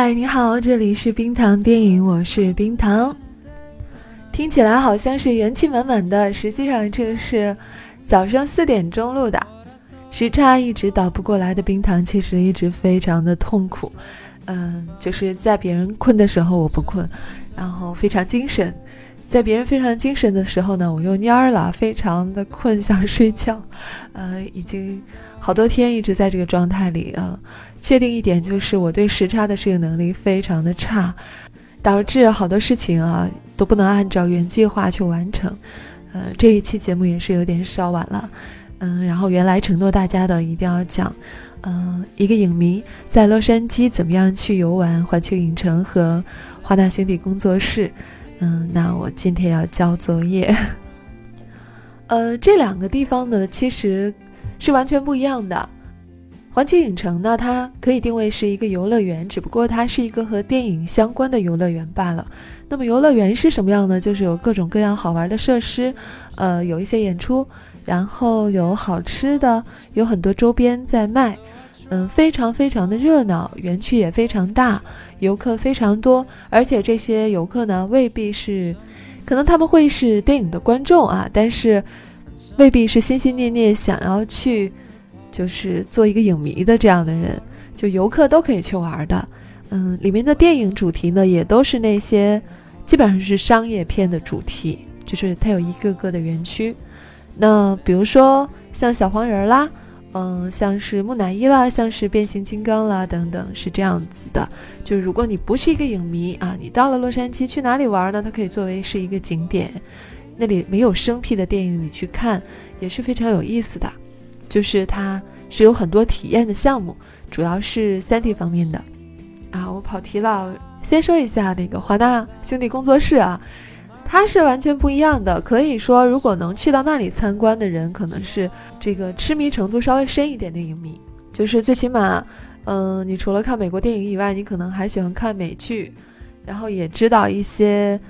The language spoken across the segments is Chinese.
嗨，你好，这里是冰糖电影，我是冰糖。听起来好像是元气满满的，实际上这是早上四点钟录的，时差一直倒不过来的冰糖，其实一直非常的痛苦。嗯，就是在别人困的时候我不困，然后非常精神；在别人非常精神的时候呢，我又蔫儿了，非常的困，想睡觉。呃，已经好多天一直在这个状态里啊。确定一点就是，我对时差的适应能力非常的差，导致好多事情啊都不能按照原计划去完成。呃，这一期节目也是有点稍晚了，嗯，然后原来承诺大家的一定要讲，嗯，一个影迷在洛杉矶怎么样去游玩环球影城和华纳兄弟工作室，嗯，那我今天要交作业。呃，这两个地方呢，其实是完全不一样的。环球影城呢，它可以定位是一个游乐园，只不过它是一个和电影相关的游乐园罢了。那么游乐园是什么样呢？就是有各种各样好玩的设施，呃，有一些演出，然后有好吃的，有很多周边在卖，嗯，非常非常的热闹，园区也非常大，游客非常多，而且这些游客呢，未必是，可能他们会是电影的观众啊，但是未必是心心念念想要去。就是做一个影迷的这样的人，就游客都可以去玩的。嗯，里面的电影主题呢，也都是那些基本上是商业片的主题，就是它有一个个的园区。那比如说像小黄人啦，嗯，像是木乃伊啦，像是变形金刚啦等等，是这样子的。就是如果你不是一个影迷啊，你到了洛杉矶去哪里玩呢？它可以作为是一个景点，那里没有生僻的电影，你去看也是非常有意思的。就是它是有很多体验的项目，主要是三 D 方面的，啊，我跑题了。先说一下那个华纳兄弟工作室啊，它是完全不一样的。可以说，如果能去到那里参观的人，可能是这个痴迷程度稍微深一点的影迷。就是最起码，嗯，你除了看美国电影以外，你可能还喜欢看美剧，然后也知道一些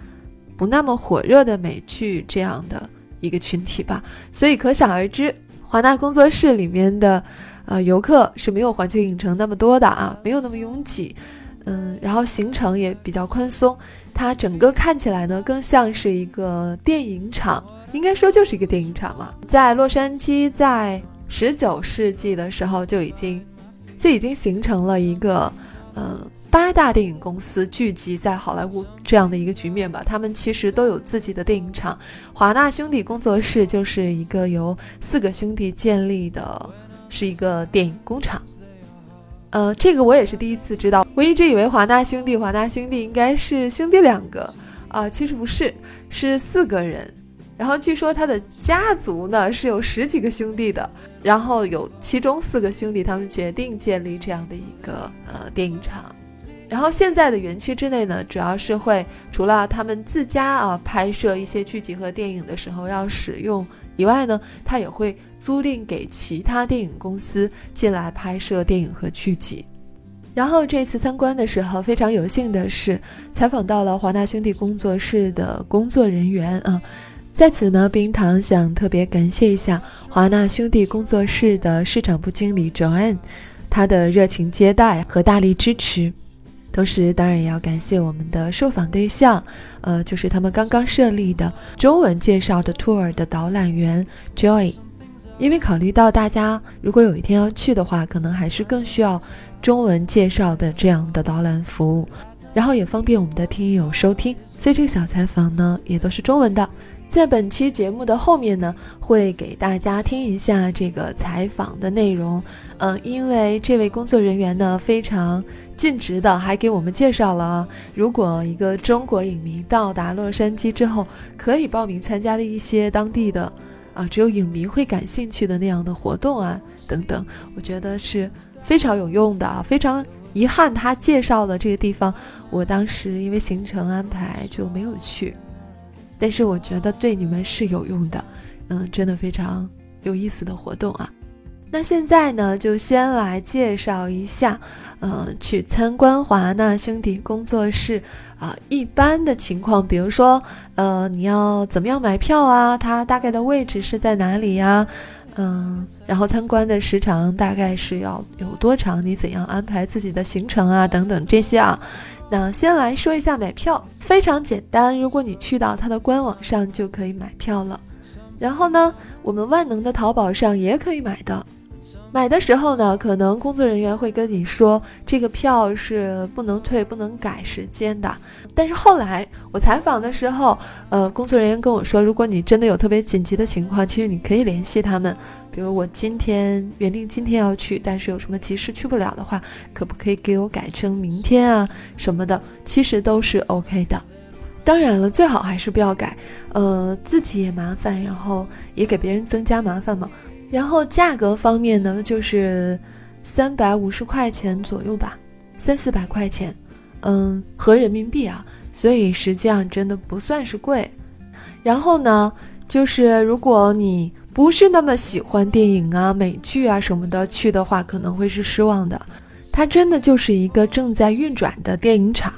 不那么火热的美剧这样的一个群体吧。所以可想而知。华纳工作室里面的，呃，游客是没有环球影城那么多的啊，没有那么拥挤，嗯，然后行程也比较宽松，它整个看起来呢更像是一个电影场，应该说就是一个电影场嘛。在洛杉矶，在十九世纪的时候就已经，就已经形成了一个，呃。八大电影公司聚集在好莱坞这样的一个局面吧，他们其实都有自己的电影厂。华纳兄弟工作室就是一个由四个兄弟建立的，是一个电影工厂。呃，这个我也是第一次知道，我一直以为华纳兄弟，华纳兄弟应该是兄弟两个啊，其实不是，是四个人。然后据说他的家族呢是有十几个兄弟的，然后有其中四个兄弟他们决定建立这样的一个呃电影厂。然后现在的园区之内呢，主要是会除了他们自家啊拍摄一些剧集和电影的时候要使用以外呢，他也会租赁给其他电影公司进来拍摄电影和剧集。然后这次参观的时候，非常有幸的是采访到了华纳兄弟工作室的工作人员啊，在此呢，冰糖想特别感谢一下华纳兄弟工作室的市场部经理 Joanne，他的热情接待和大力支持。同时，当然也要感谢我们的受访对象，呃，就是他们刚刚设立的中文介绍的 tour 的导览员 Joy，因为考虑到大家如果有一天要去的话，可能还是更需要中文介绍的这样的导览服务，然后也方便我们的听友收听，所以这个小采访呢也都是中文的。在本期节目的后面呢，会给大家听一下这个采访的内容。嗯，因为这位工作人员呢非常尽职的，还给我们介绍了如果一个中国影迷到达洛杉矶之后，可以报名参加的一些当地的啊只有影迷会感兴趣的那样的活动啊等等。我觉得是非常有用的啊，非常遗憾他介绍的这个地方，我当时因为行程安排就没有去。但是我觉得对你们是有用的，嗯，真的非常有意思的活动啊。那现在呢，就先来介绍一下，呃，去参观华纳兄弟工作室啊，一般的情况，比如说，呃，你要怎么样买票啊？它大概的位置是在哪里呀？嗯，然后参观的时长大概是要有多长？你怎样安排自己的行程啊？等等这些啊。那先来说一下买票，非常简单，如果你去到它的官网上就可以买票了。然后呢，我们万能的淘宝上也可以买的。买的时候呢，可能工作人员会跟你说，这个票是不能退、不能改时间的。但是后来我采访的时候，呃，工作人员跟我说，如果你真的有特别紧急的情况，其实你可以联系他们。比如我今天原定今天要去，但是有什么急事去不了的话，可不可以给我改成明天啊什么的？其实都是 OK 的。当然了，最好还是不要改，呃，自己也麻烦，然后也给别人增加麻烦嘛。然后价格方面呢，就是三百五十块钱左右吧，三四百块钱，嗯，合人民币啊，所以实际上真的不算是贵。然后呢，就是如果你不是那么喜欢电影啊、美剧啊什么的去的话，可能会是失望的。它真的就是一个正在运转的电影厂，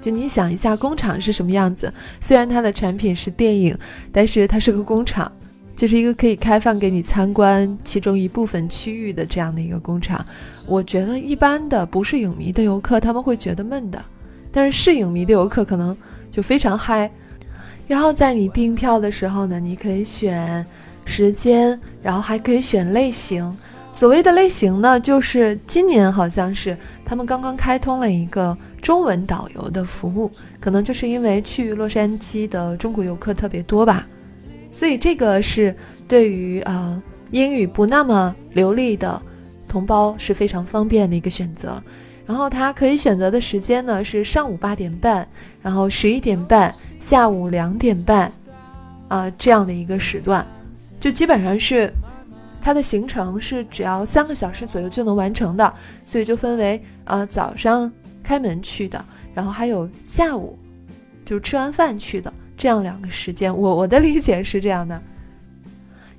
就你想一下工厂是什么样子。虽然它的产品是电影，但是它是个工厂。就是一个可以开放给你参观其中一部分区域的这样的一个工厂，我觉得一般的不是影迷的游客他们会觉得闷的，但是是影迷的游客可能就非常嗨。然后在你订票的时候呢，你可以选时间，然后还可以选类型。所谓的类型呢，就是今年好像是他们刚刚开通了一个中文导游的服务，可能就是因为去洛杉矶的中国游客特别多吧。所以这个是对于呃英语不那么流利的同胞是非常方便的一个选择。然后它可以选择的时间呢是上午八点半，然后十一点半，下午两点半，啊这样的一个时段，就基本上是它的行程是只要三个小时左右就能完成的。所以就分为呃早上开门去的，然后还有下午就吃完饭去的。这样两个时间，我我的理解是这样的。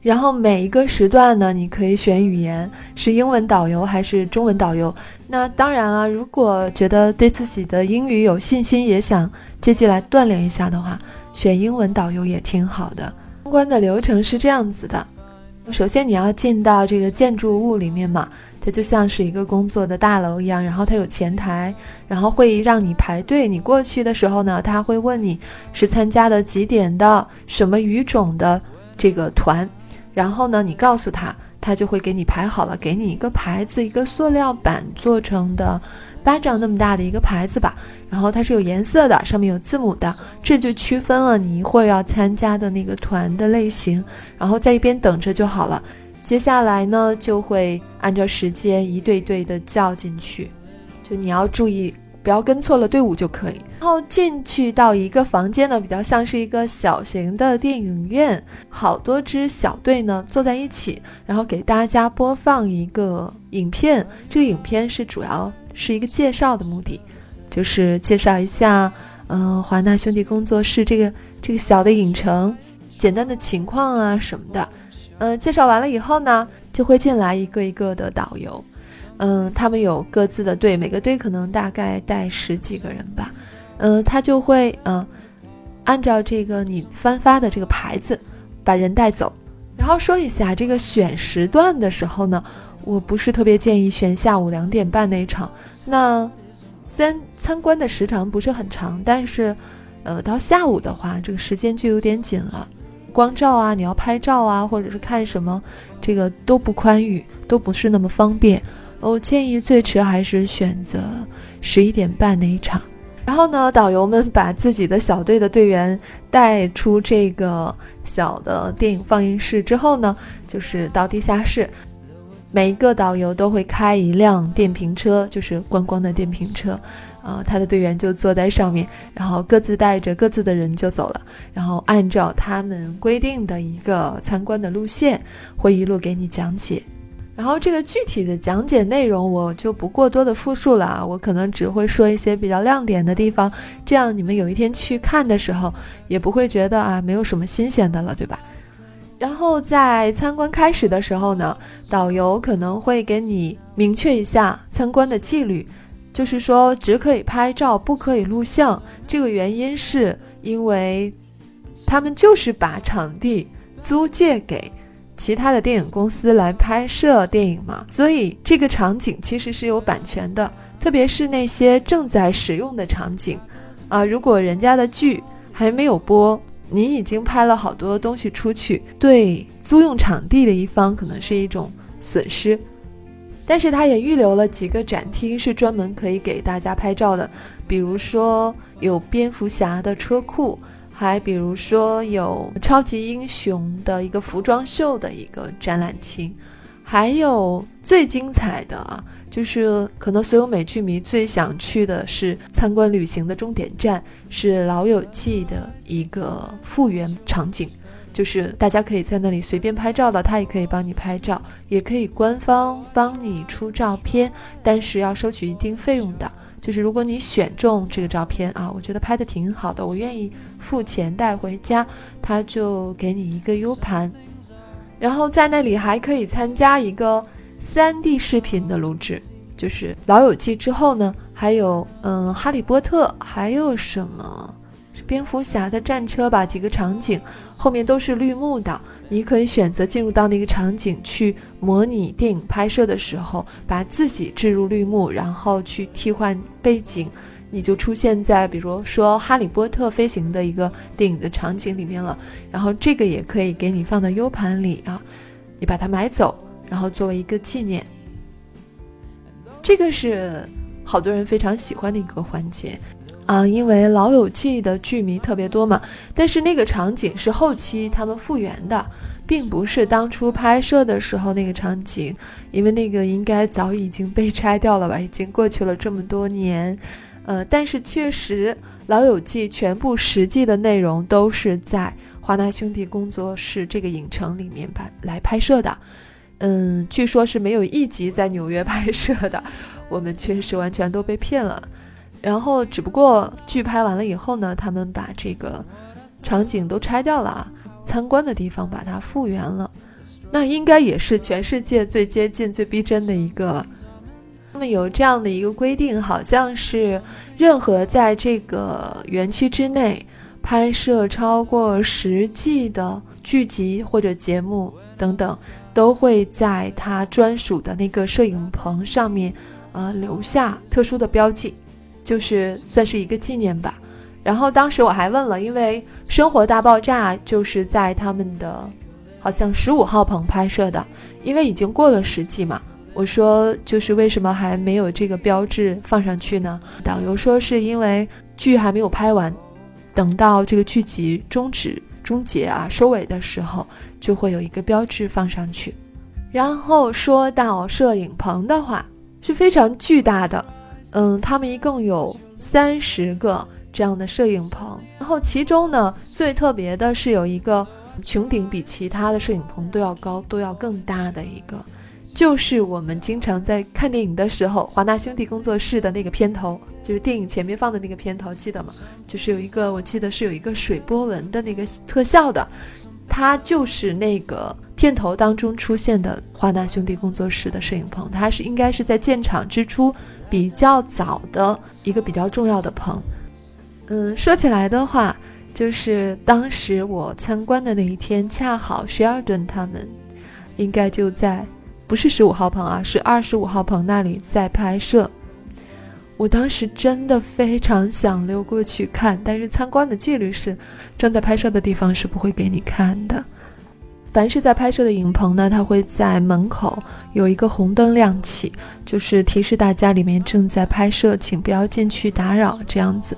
然后每一个时段呢，你可以选语言，是英文导游还是中文导游。那当然啊，如果觉得对自己的英语有信心，也想借机来锻炼一下的话，选英文导游也挺好的。通关的流程是这样子的。首先你要进到这个建筑物里面嘛，它就像是一个工作的大楼一样，然后它有前台，然后会让你排队。你过去的时候呢，他会问你是参加的几点的，什么语种的这个团，然后呢，你告诉他，他就会给你排好了，给你一个牌子，一个塑料板做成的。巴掌那么大的一个牌子吧，然后它是有颜色的，上面有字母的，这就区分了你一会儿要参加的那个团的类型。然后在一边等着就好了。接下来呢，就会按照时间一对对的叫进去，就你要注意不要跟错了队伍就可以。然后进去到一个房间呢，比较像是一个小型的电影院，好多支小队呢坐在一起，然后给大家播放一个影片。这个影片是主要。是一个介绍的目的，就是介绍一下，嗯，华纳兄弟工作室这个这个小的影城，简单的情况啊什么的，嗯，介绍完了以后呢，就会进来一个一个的导游，嗯，他们有各自的队，每个队可能大概带十几个人吧，嗯，他就会嗯，按照这个你翻发的这个牌子，把人带走，然后说一下这个选时段的时候呢。我不是特别建议选下午两点半那一场。那虽然参观的时长不是很长，但是，呃，到下午的话，这个时间就有点紧了。光照啊，你要拍照啊，或者是看什么，这个都不宽裕，都不是那么方便。我建议最迟还是选择十一点半那一场。然后呢，导游们把自己的小队的队员带出这个小的电影放映室之后呢，就是到地下室。每一个导游都会开一辆电瓶车，就是观光的电瓶车，呃，他的队员就坐在上面，然后各自带着各自的人就走了，然后按照他们规定的一个参观的路线，会一路给你讲解。然后这个具体的讲解内容我就不过多的复述了啊，我可能只会说一些比较亮点的地方，这样你们有一天去看的时候也不会觉得啊没有什么新鲜的了，对吧？然后在参观开始的时候呢，导游可能会给你明确一下参观的纪律，就是说只可以拍照，不可以录像。这个原因是因为他们就是把场地租借给。其他的电影公司来拍摄电影嘛，所以这个场景其实是有版权的，特别是那些正在使用的场景，啊，如果人家的剧还没有播，你已经拍了好多东西出去，对租用场地的一方可能是一种损失。但是他也预留了几个展厅是专门可以给大家拍照的，比如说有蝙蝠侠的车库。还比如说有超级英雄的一个服装秀的一个展览厅，还有最精彩的啊，就是可能所有美剧迷最想去的是参观旅行的终点站，是《老友记》的一个复原场景，就是大家可以在那里随便拍照的，他也可以帮你拍照，也可以官方帮你出照片，但是要收取一定费用的。就是如果你选中这个照片啊，我觉得拍的挺好的，我愿意付钱带回家，他就给你一个 U 盘，然后在那里还可以参加一个 3D 视频的录制，就是《老友记》之后呢，还有嗯《哈利波特》，还有什么？蝙蝠侠的战车吧，几个场景后面都是绿幕的，你可以选择进入到那个场景去模拟电影拍摄的时候，把自己置入绿幕，然后去替换背景，你就出现在比如说《哈利波特》飞行的一个电影的场景里面了。然后这个也可以给你放到 U 盘里啊，你把它买走，然后作为一个纪念。这个是好多人非常喜欢的一个环节。啊，因为《老友记》的剧迷特别多嘛，但是那个场景是后期他们复原的，并不是当初拍摄的时候那个场景，因为那个应该早已经被拆掉了吧，已经过去了这么多年。呃，但是确实，《老友记》全部实际的内容都是在华纳兄弟工作室这个影城里面拍来拍摄的。嗯，据说是没有一集在纽约 拍摄的，我们确实完全都被骗了。然后，只不过剧拍完了以后呢，他们把这个场景都拆掉了，参观的地方把它复原了。那应该也是全世界最接近、最逼真的一个了。他们有这样的一个规定，好像是任何在这个园区之内拍摄超过十季的剧集或者节目等等，都会在他专属的那个摄影棚上面，呃，留下特殊的标记。就是算是一个纪念吧，然后当时我还问了，因为《生活大爆炸》就是在他们的好像十五号棚拍摄的，因为已经过了十季嘛。我说就是为什么还没有这个标志放上去呢？导游说是因为剧还没有拍完，等到这个剧集终止、终结啊、收尾的时候，就会有一个标志放上去。然后说到摄影棚的话，是非常巨大的。嗯，他们一共有三十个这样的摄影棚，然后其中呢最特别的是有一个穹顶比其他的摄影棚都要高、都要更大的一个，就是我们经常在看电影的时候，华纳兄弟工作室的那个片头，就是电影前面放的那个片头，记得吗？就是有一个，我记得是有一个水波纹的那个特效的，它就是那个。片头当中出现的华纳兄弟工作室的摄影棚，它是应该是在建厂之初比较早的一个比较重要的棚。嗯，说起来的话，就是当时我参观的那一天，恰好希尔顿他们应该就在，不是十五号棚啊，是二十五号棚那里在拍摄。我当时真的非常想溜过去看，但是参观的纪律是，正在拍摄的地方是不会给你看的。凡是在拍摄的影棚呢，它会在门口有一个红灯亮起，就是提示大家里面正在拍摄，请不要进去打扰。这样子，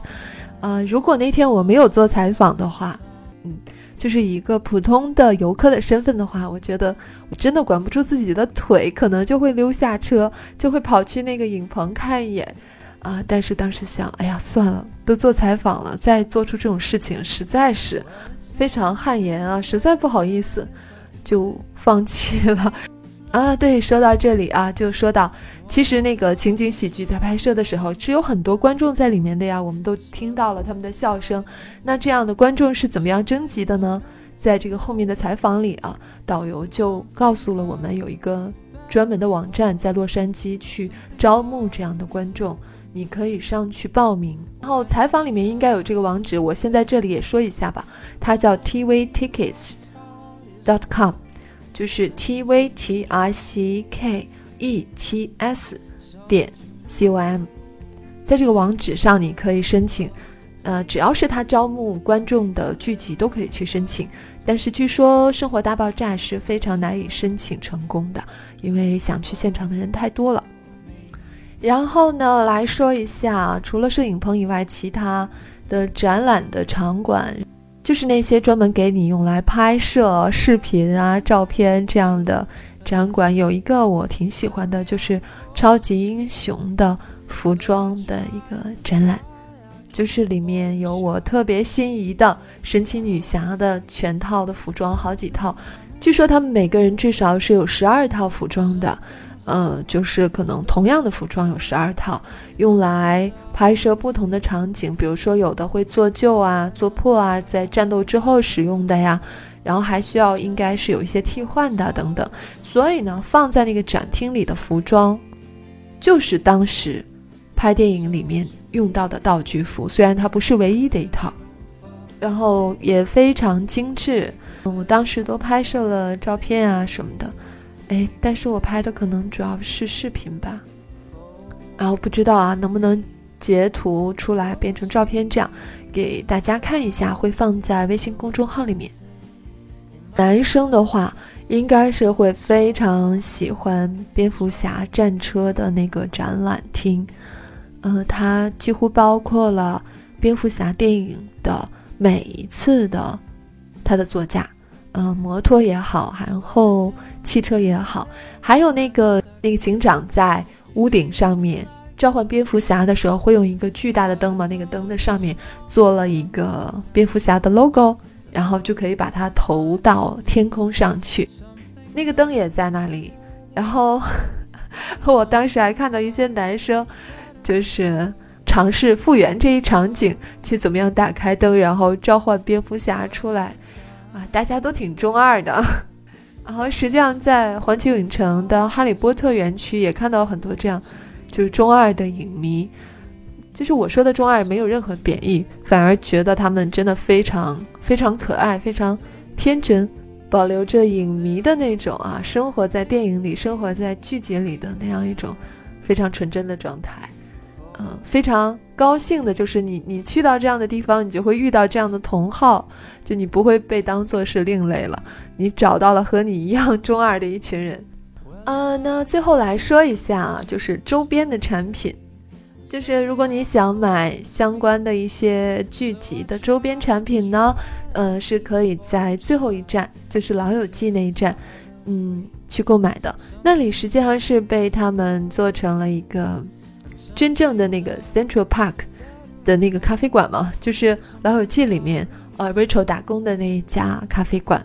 呃，如果那天我没有做采访的话，嗯，就是一个普通的游客的身份的话，我觉得我真的管不住自己的腿，可能就会溜下车，就会跑去那个影棚看一眼，啊，但是当时想，哎呀，算了，都做采访了，再做出这种事情，实在是。非常汗颜啊，实在不好意思，就放弃了。啊，对，说到这里啊，就说到，其实那个情景喜剧在拍摄的时候是有很多观众在里面的呀，我们都听到了他们的笑声。那这样的观众是怎么样征集的呢？在这个后面的采访里啊，导游就告诉了我们，有一个专门的网站在洛杉矶去招募这样的观众，你可以上去报名。然后采访里面应该有这个网址，我现在这里也说一下吧，它叫 tvtickets. dot com，。就是 t v t i c k e t s 点 c o m，在这个网址上你可以申请，呃，只要是他招募观众的剧集都可以去申请。但是据说《生活大爆炸》是非常难以申请成功的，因为想去现场的人太多了。然后呢，来说一下，除了摄影棚以外，其他的展览的场馆。就是那些专门给你用来拍摄视频啊、照片这样的展馆，有一个我挺喜欢的，就是超级英雄的服装的一个展览，就是里面有我特别心仪的神奇女侠的全套的服装，好几套，据说他们每个人至少是有十二套服装的。呃，就是可能同样的服装有十二套，用来拍摄不同的场景，比如说有的会做旧啊、做破啊，在战斗之后使用的呀，然后还需要应该是有一些替换的等等。所以呢，放在那个展厅里的服装，就是当时拍电影里面用到的道具服，虽然它不是唯一的一套，然后也非常精致。我当时都拍摄了照片啊什么的。哎，但是我拍的可能主要是视频吧，然后不知道啊能不能截图出来变成照片，这样给大家看一下，会放在微信公众号里面。男生的话，应该是会非常喜欢蝙蝠侠战车的那个展览厅，呃，它几乎包括了蝙蝠侠电影的每一次的它的座驾。嗯，摩托也好，然后汽车也好，还有那个那个警长在屋顶上面召唤蝙蝠侠的时候，会用一个巨大的灯嘛？那个灯的上面做了一个蝙蝠侠的 logo，然后就可以把它投到天空上去。那个灯也在那里。然后 我当时还看到一些男生，就是尝试复原这一场景，去怎么样打开灯，然后召唤蝙蝠侠出来。啊，大家都挺中二的，然后实际上在环球影城的哈利波特园区也看到很多这样，就是中二的影迷。就是我说的中二没有任何贬义，反而觉得他们真的非常非常可爱，非常天真，保留着影迷的那种啊，生活在电影里、生活在剧集里的那样一种非常纯真的状态。非常高兴的就是你，你去到这样的地方，你就会遇到这样的同好，就你不会被当做是另类了，你找到了和你一样中二的一群人。呃，那最后来说一下，就是周边的产品，就是如果你想买相关的一些剧集的周边产品呢，呃，是可以在最后一站，就是老友记那一站，嗯，去购买的。那里实际上是被他们做成了一个。真正的那个 Central Park 的那个咖啡馆嘛，就是《老友记》里面呃 Rachel 打工的那一家咖啡馆，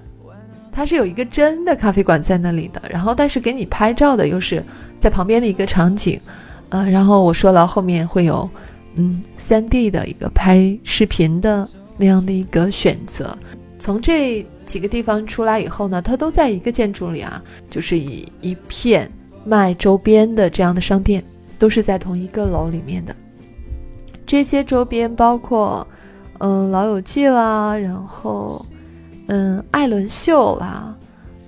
它是有一个真的咖啡馆在那里的。然后，但是给你拍照的又是在旁边的一个场景，呃，然后我说了后面会有嗯 3D 的一个拍视频的那样的一个选择。从这几个地方出来以后呢，它都在一个建筑里啊，就是以一片卖周边的这样的商店。都是在同一个楼里面的，这些周边包括，嗯，老友记啦，然后，嗯，艾伦秀啦，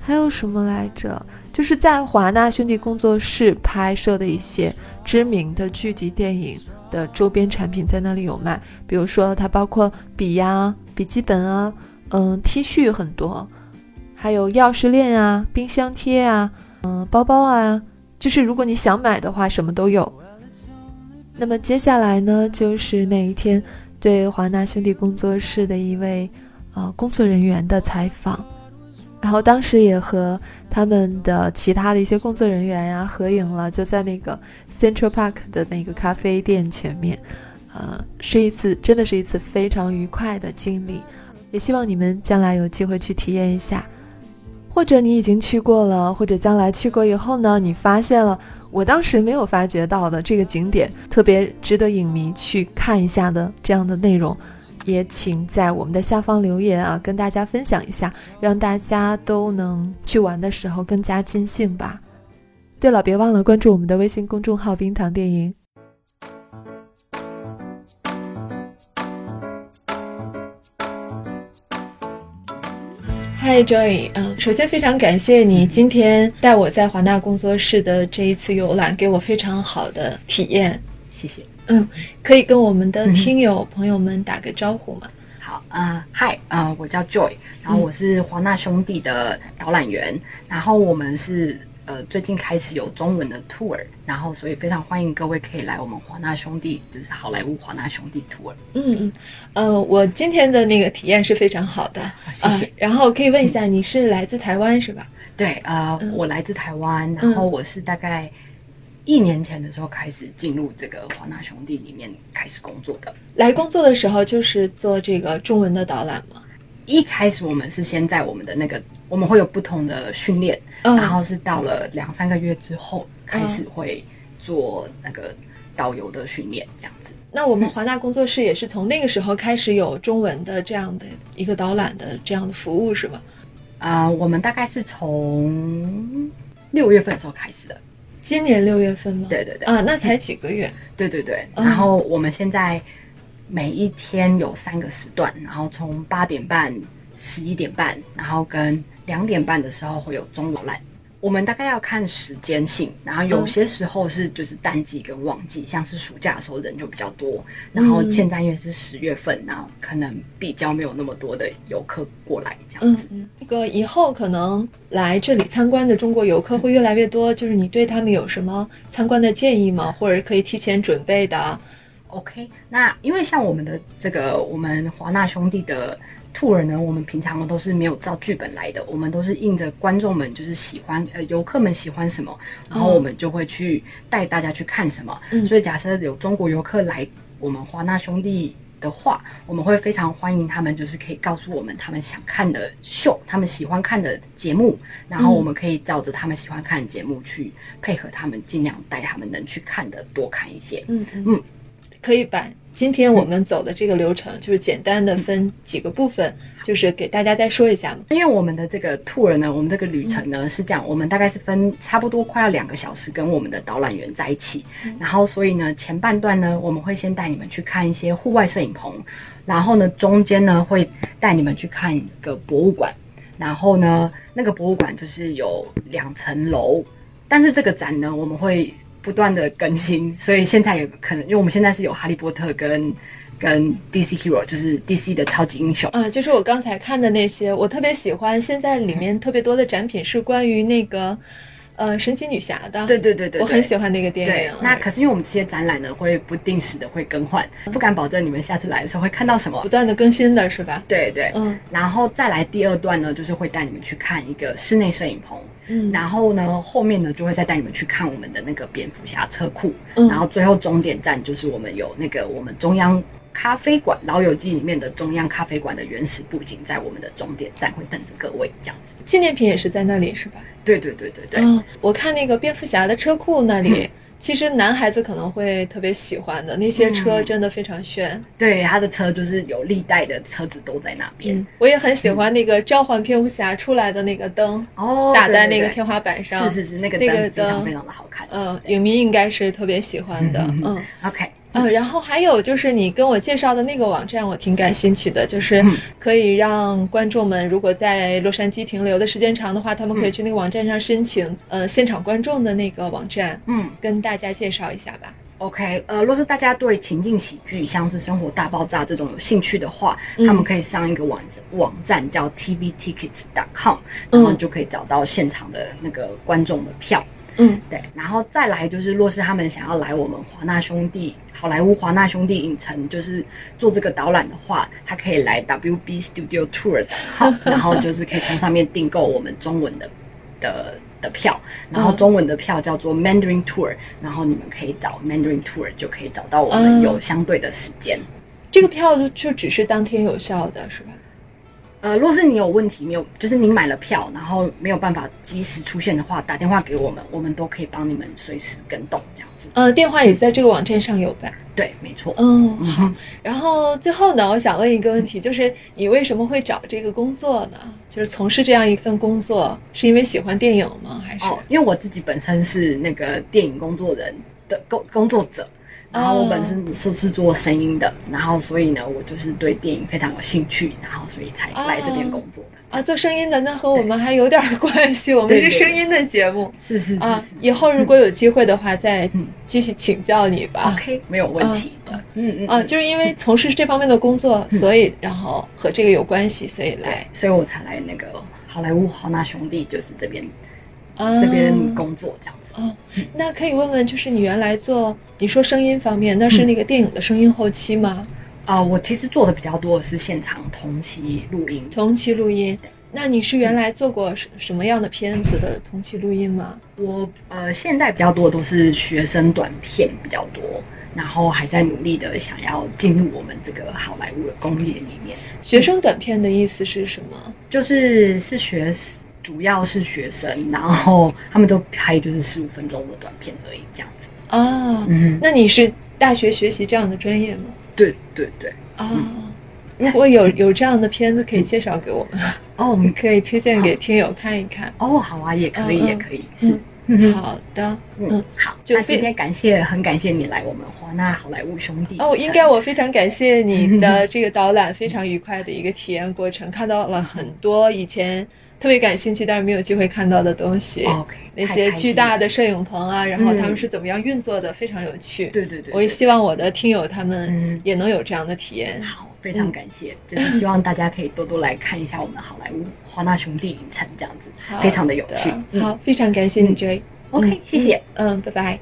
还有什么来着？就是在华纳兄弟工作室拍摄的一些知名的剧集电影的周边产品，在那里有卖。比如说，它包括笔呀、笔记本啊，嗯，T 恤很多，还有钥匙链啊、冰箱贴啊，嗯，包包啊。就是如果你想买的话，什么都有。那么接下来呢，就是那一天对华纳兄弟工作室的一位呃工作人员的采访，然后当时也和他们的其他的一些工作人员呀合影了，就在那个 Central Park 的那个咖啡店前面，呃，是一次真的是一次非常愉快的经历，也希望你们将来有机会去体验一下。或者你已经去过了，或者将来去过以后呢，你发现了我当时没有发觉到的这个景点，特别值得影迷去看一下的这样的内容，也请在我们的下方留言啊，跟大家分享一下，让大家都能去玩的时候更加尽兴吧。对了，别忘了关注我们的微信公众号“冰糖电影”。嗨，Joy，嗯，首先非常感谢你今天带我在华纳工作室的这一次游览，给我非常好的体验，谢谢。嗯，可以跟我们的听友朋友们打个招呼吗？好，啊，嗨，呃，我叫 Joy，然后我是华纳兄弟的导览员，然后我们是。呃，最近开始有中文的 tour，然后所以非常欢迎各位可以来我们华纳兄弟，就是好莱坞华纳兄弟 tour。嗯嗯，呃，我今天的那个体验是非常好的，谢谢。然后可以问一下，你是来自台湾是吧？对，呃，我来自台湾，然后我是大概一年前的时候开始进入这个华纳兄弟里面开始工作的。来工作的时候就是做这个中文的导览吗？一开始我们是先在我们的那个。我们会有不同的训练，然后是到了两三个月之后开始会做那个导游的训练，这样子。那我们华纳工作室也是从那个时候开始有中文的这样的一个导览的这样的服务，是吗？啊，我们大概是从六月份的时候开始的，今年六月份吗？对对对，啊，那才几个月。对对对，然后我们现在每一天有三个时段，然后从八点半、十一点半，然后跟两点半的时候会有钟楼来，我们大概要看时间性，然后有些时候是就是淡季跟旺季，像是暑假的时候人就比较多，然后现在因为是十月份，然后可能比较没有那么多的游客过来这样子。那个以后可能来这里参观的中国游客会越来越多，就是你对他们有什么参观的建议吗？或者可以提前准备的？OK，那因为像我们的这个我们华纳兄弟的。Tour 呢，我们平常都是没有照剧本来的，我们都是应着观众们就是喜欢，呃，游客们喜欢什么，然后我们就会去带大家去看什么。所以假设有中国游客来我们华纳兄弟的话，我们会非常欢迎他们，就是可以告诉我们他们想看的秀，他们喜欢看的节目，然后我们可以照着他们喜欢看的节目去配合他们，尽量带他们能去看的多看一些。嗯嗯，可以把。今天我们走的这个流程就是简单的分几个部分，就是给大家再说一下嘛。因为我们的这个 tour 呢，我们这个旅程呢是这样，我们大概是分差不多快要两个小时跟我们的导览员在一起，然后所以呢前半段呢我们会先带你们去看一些户外摄影棚，然后呢中间呢会带你们去看一个博物馆，然后呢那个博物馆就是有两层楼，但是这个展呢我们会。不断的更新，所以现在有可能，因为我们现在是有哈利波特跟跟 DC Hero，就是 DC 的超级英雄呃，就是我刚才看的那些，我特别喜欢。现在里面特别多的展品是关于那个呃神奇女侠的，对对对对，我很喜欢那个电影。那可是因为我们这些展览呢，会不定时的会更换，不敢保证你们下次来的时候会看到什么，不断的更新的是吧？对对，嗯，然后再来第二段呢，就是会带你们去看一个室内摄影棚。嗯，然后呢，后面呢就会再带你们去看我们的那个蝙蝠侠车库，然后最后终点站就是我们有那个我们中央咖啡馆《老友记》里面的中央咖啡馆的原始布景，在我们的终点站会等着各位这样子。纪念品也是在那里是吧？对对对对对。嗯，我看那个蝙蝠侠的车库那里。其实男孩子可能会特别喜欢的那些车，真的非常炫。对，他的车就是有历代的车子都在那边。我也很喜欢那个召唤蝙蝠侠出来的那个灯，哦，打在那个天花板上。是是是，那个灯非常非常的好看。嗯，影迷应该是特别喜欢的。嗯，OK。嗯，然后还有就是你跟我介绍的那个网站，我挺感兴趣的，就是可以让观众们如果在洛杉矶停留的时间长的话，他们可以去那个网站上申请，呃，现场观众的那个网站，嗯，跟大家介绍一下吧。OK，呃，若是大家对情境喜剧，像是《生活大爆炸》这种有兴趣的话，他们可以上一个网网站叫 tvtickets.com，然后就可以找到现场的那个观众的票。嗯，对，然后再来就是，若是他们想要来我们华纳兄弟好莱坞华纳兄弟影城，就是做这个导览的话，他可以来 WB Studio Tour 好，然后就是可以从上面订购我们中文的的的票，然后中文的票叫做 Mandarin Tour，然后你们可以找 Mandarin Tour 就可以找到我们有相对的时间。这个票就只是当天有效的是吧？呃，若是你有问题没有，就是你买了票，然后没有办法及时出现的话，打电话给我们，我们都可以帮你们随时跟动这样子。呃，电话也在这个网站上有吧？对，没错。嗯，好。然后最后呢，我想问一个问题，就是你为什么会找这个工作呢？就是从事这样一份工作，是因为喜欢电影吗？还是？哦，因为我自己本身是那个电影工作人的工工作者。然后我本身是是做声音的，然后所以呢，我就是对电影非常有兴趣，然后所以才来这边工作的。啊，做声音的那和我们还有点关系，我们是声音的节目。是是是。啊，以后如果有机会的话，再继续请教你吧。OK，没有问题的。嗯嗯。啊，就是因为从事这方面的工作，所以然后和这个有关系，所以来，所以我才来那个好莱坞华纳兄弟，就是这边这边工作这样子。哦，那可以问问，就是你原来做你说声音方面，那是那个电影的声音后期吗？啊，我其实做的比较多的是现场同期录音。同期录音，那你是原来做过什什么样的片子的同期录音吗？我呃，现在比较多的都是学生短片比较多，然后还在努力的想要进入我们这个好莱坞的工业里面。学生短片的意思是什么？就是是学。主要是学生，然后他们都拍就是十五分钟的短片而已，这样子哦。嗯，那你是大学学习这样的专业吗？对对对。啊，如果有有这样的片子可以介绍给我们 哦，我们可以推荐给听友看一看。哦，好啊，也可以，也可以，是。好的，嗯，好。那今天感谢，很感谢你来我们华纳好莱坞兄弟。哦，应该我非常感谢你的 这个导览，非常愉快的一个体验过程，看到了很多以前。特别感兴趣，但是没有机会看到的东西。OK，那些巨大的摄影棚啊，然后他们是怎么样运作的，非常有趣。对对对，我也希望我的听友他们也能有这样的体验。好，非常感谢，就是希望大家可以多多来看一下我们好莱坞华纳兄弟影城这样子，非常的有趣。好，非常感谢你，J。OK，谢谢。嗯，拜拜。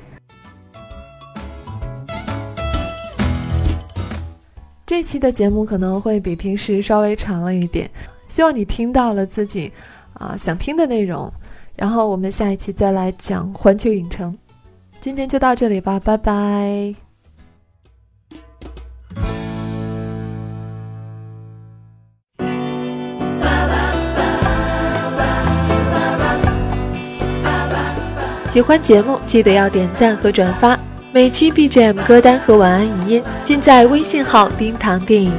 这期的节目可能会比平时稍微长了一点。希望你听到了自己啊想听的内容，然后我们下一期再来讲环球影城。今天就到这里吧，拜拜。喜欢节目记得要点赞和转发，每期 BGM 歌单和晚安语音尽在微信号冰糖电影。